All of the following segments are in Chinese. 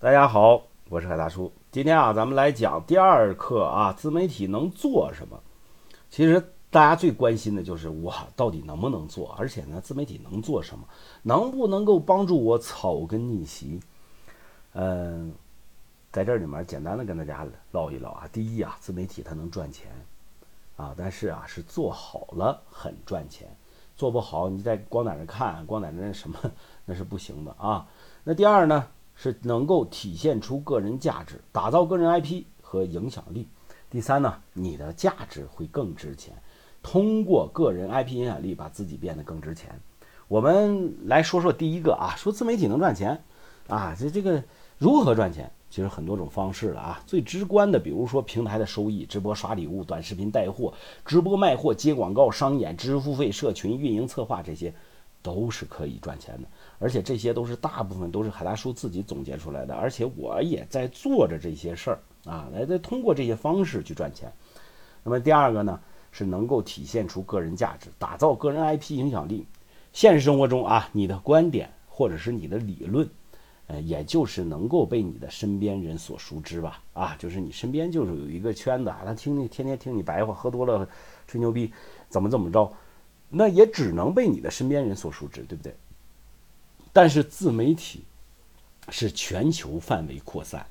大家好，我是海大叔。今天啊，咱们来讲第二课啊，自媒体能做什么？其实大家最关心的就是我到底能不能做，而且呢，自媒体能做什么？能不能够帮助我草根逆袭？嗯，在这里面简单的跟大家唠一唠啊。第一啊，自媒体它能赚钱啊，但是啊，是做好了很赚钱，做不好你在光在那看，光在那什么，那是不行的啊。那第二呢？是能够体现出个人价值，打造个人 IP 和影响力。第三呢，你的价值会更值钱，通过个人 IP 影响力把自己变得更值钱。我们来说说第一个啊，说自媒体能赚钱啊，这这个如何赚钱？其实很多种方式了啊。最直观的，比如说平台的收益，直播刷礼物、短视频带货、直播卖货、接广告、商演、知识付费、社群运营策划这些。都是可以赚钱的，而且这些都是大部分都是海大叔自己总结出来的，而且我也在做着这些事儿啊，来在通过这些方式去赚钱。那么第二个呢，是能够体现出个人价值，打造个人 IP 影响力。现实生活中啊，你的观点或者是你的理论，呃，也就是能够被你的身边人所熟知吧？啊，就是你身边就是有一个圈子啊，他听你天天听你白话，喝多了吹牛逼，怎么怎么着。那也只能被你的身边人所熟知，对不对？但是自媒体是全球范围扩散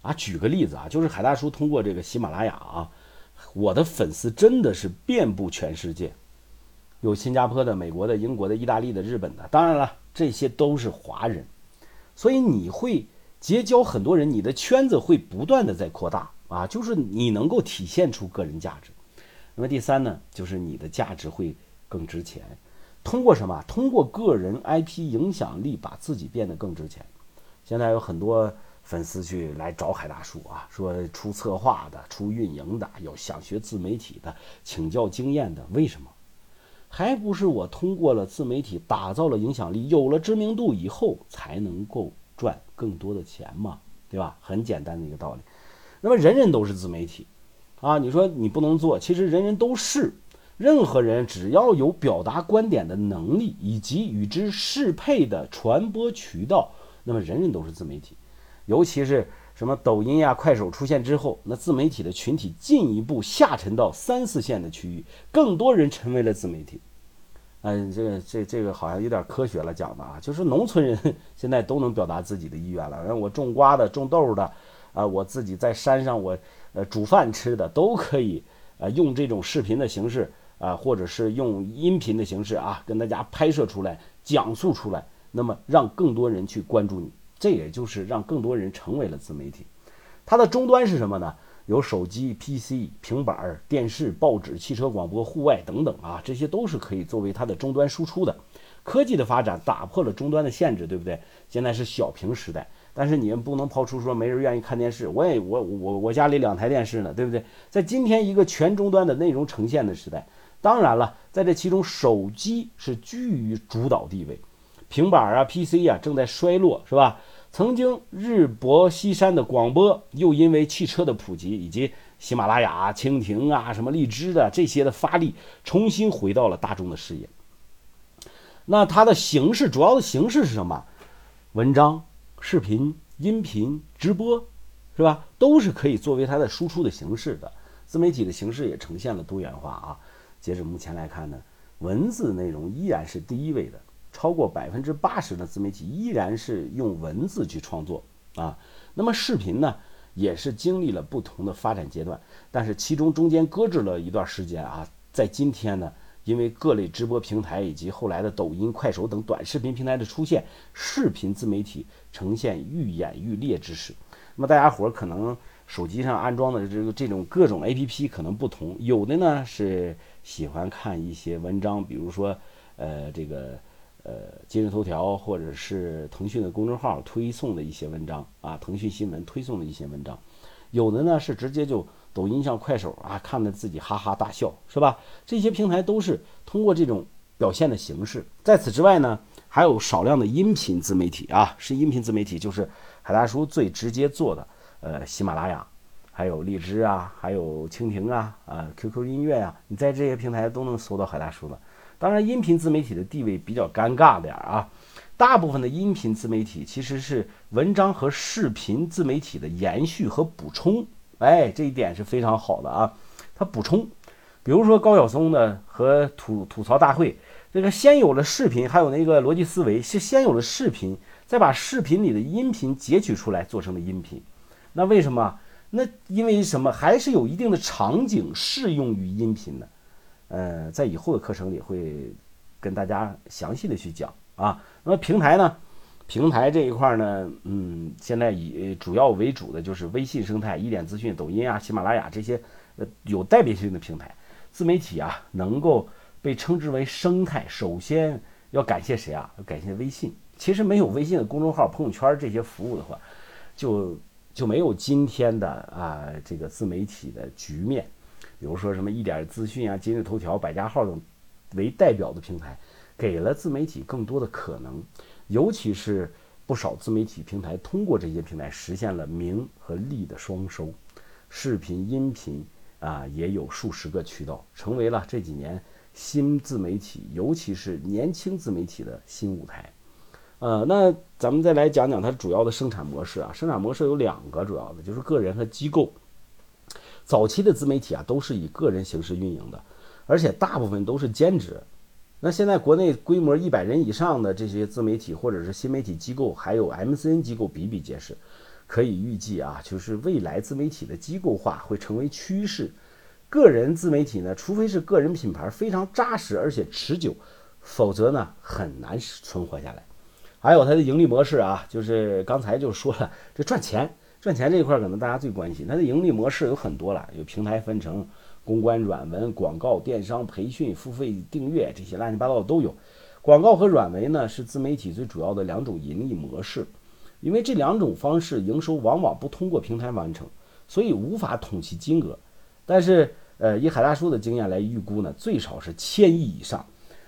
啊。举个例子啊，就是海大叔通过这个喜马拉雅啊，我的粉丝真的是遍布全世界，有新加坡的、美国的、英国的、意大利的、日本的，当然了，这些都是华人。所以你会结交很多人，你的圈子会不断的在扩大啊，就是你能够体现出个人价值。那么第三呢，就是你的价值会。更值钱，通过什么？通过个人 IP 影响力，把自己变得更值钱。现在有很多粉丝去来找海大叔啊，说出策划的、出运营的，有想学自媒体的，请教经验的。为什么？还不是我通过了自媒体，打造了影响力，有了知名度以后，才能够赚更多的钱嘛，对吧？很简单的一个道理。那么人人都是自媒体啊，你说你不能做，其实人人都是。任何人只要有表达观点的能力以及与之适配的传播渠道，那么人人都是自媒体。尤其是什么抖音呀、快手出现之后，那自媒体的群体进一步下沉到三四线的区域，更多人成为了自媒体。嗯，这个这这个好像有点科学了讲的啊，就是农村人现在都能表达自己的意愿了。我种瓜的、种豆的，啊，我自己在山上我呃煮饭吃的都可以，呃，用这种视频的形式。啊，或者是用音频的形式啊，跟大家拍摄出来，讲述出来，那么让更多人去关注你，这也就是让更多人成为了自媒体。它的终端是什么呢？有手机、PC、平板、电视、报纸、汽车广播、户外等等啊，这些都是可以作为它的终端输出的。科技的发展打破了终端的限制，对不对？现在是小屏时代，但是你们不能抛出说没人愿意看电视。我也我我我家里两台电视呢，对不对？在今天一个全终端的内容呈现的时代。当然了，在这其中，手机是居于主导地位，平板啊、PC 啊正在衰落，是吧？曾经日薄西山的广播，又因为汽车的普及以及喜马拉雅、蜻蜓啊、什么荔枝的这些的发力，重新回到了大众的视野。那它的形式，主要的形式是什么？文章、视频、音频、直播，是吧？都是可以作为它的输出的形式的。自媒体的形式也呈现了多元化啊。截止目前来看呢，文字内容依然是第一位的，超过百分之八十的自媒体依然是用文字去创作啊。那么视频呢，也是经历了不同的发展阶段，但是其中中间搁置了一段时间啊。在今天呢，因为各类直播平台以及后来的抖音、快手等短视频平台的出现，视频自媒体呈现愈演愈烈之势。那么大家伙可能手机上安装的这个这种各种 APP 可能不同，有的呢是。喜欢看一些文章，比如说，呃，这个，呃，今日头条或者是腾讯的公众号推送的一些文章啊，腾讯新闻推送的一些文章，有的呢是直接就抖音上、快手啊，看的自己哈哈大笑，是吧？这些平台都是通过这种表现的形式。在此之外呢，还有少量的音频自媒体啊，是音频自媒体，就是海大叔最直接做的，呃，喜马拉雅。还有荔枝啊，还有蜻蜓啊，啊，QQ 音乐呀，你在这些平台都能搜到海大叔的。当然，音频自媒体的地位比较尴尬点啊，大部分的音频自媒体其实是文章和视频自媒体的延续和补充，哎，这一点是非常好的啊。它补充，比如说高晓松的和吐吐槽大会，这个先有了视频，还有那个逻辑思维是先有了视频，再把视频里的音频截取出来做成了音频。那为什么？那因为什么？还是有一定的场景适用于音频的。呃，在以后的课程里会跟大家详细的去讲。啊，那么平台呢？平台这一块呢，嗯，现在以主要为主的就是微信生态、一点资讯、抖音啊、喜马拉雅这些呃有代表性的平台。自媒体啊，能够被称之为生态，首先要感谢谁啊？要感谢微信。其实没有微信的公众号、朋友圈这些服务的话，就就没有今天的啊这个自媒体的局面。比如说什么一点资讯啊、今日头条、百家号等为代表的平台。给了自媒体更多的可能，尤其是不少自媒体平台通过这些平台实现了名和利的双收，视频、音频啊也有数十个渠道，成为了这几年新自媒体，尤其是年轻自媒体的新舞台。呃，那咱们再来讲讲它主要的生产模式啊，生产模式有两个主要的，就是个人和机构。早期的自媒体啊都是以个人形式运营的，而且大部分都是兼职。那现在国内规模一百人以上的这些自媒体或者是新媒体机构，还有 MCN 机构比比皆是，可以预计啊，就是未来自媒体的机构化会成为趋势。个人自媒体呢，除非是个人品牌非常扎实而且持久，否则呢很难存活下来。还有它的盈利模式啊，就是刚才就说了，这赚钱赚钱这一块可能大家最关心，它的盈利模式有很多了，有平台分成。公关、软文、广告、电商、培训、付费订阅这些乱七八糟的都有。广告和软文呢是自媒体最主要的两种盈利模式，因为这两种方式营收往往不通过平台完成，所以无法统计金额。但是，呃，以海大叔的经验来预估呢，最少是千亿以上。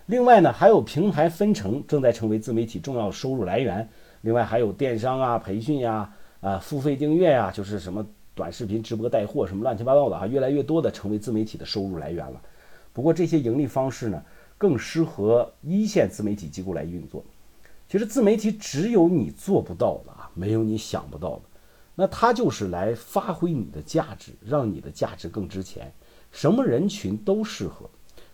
另外呢，还有平台分成正在成为自媒体重要收入来源。另外还有电商啊、培训呀、啊付费订阅呀，就是什么。短视频直播带货什么乱七八糟的哈，越来越多的成为自媒体的收入来源了。不过这些盈利方式呢，更适合一线自媒体机构来运作。其实自媒体只有你做不到的啊，没有你想不到的。那它就是来发挥你的价值，让你的价值更值钱。什么人群都适合。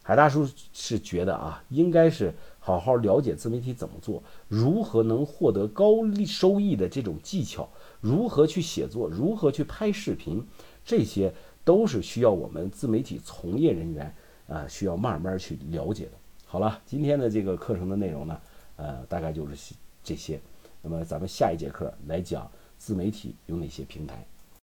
海大叔是觉得啊，应该是好好了解自媒体怎么做，如何能获得高利收益的这种技巧。如何去写作，如何去拍视频，这些都是需要我们自媒体从业人员啊，需要慢慢去了解的。好了，今天的这个课程的内容呢，呃，大概就是这些。那么咱们下一节课来讲自媒体有哪些平台。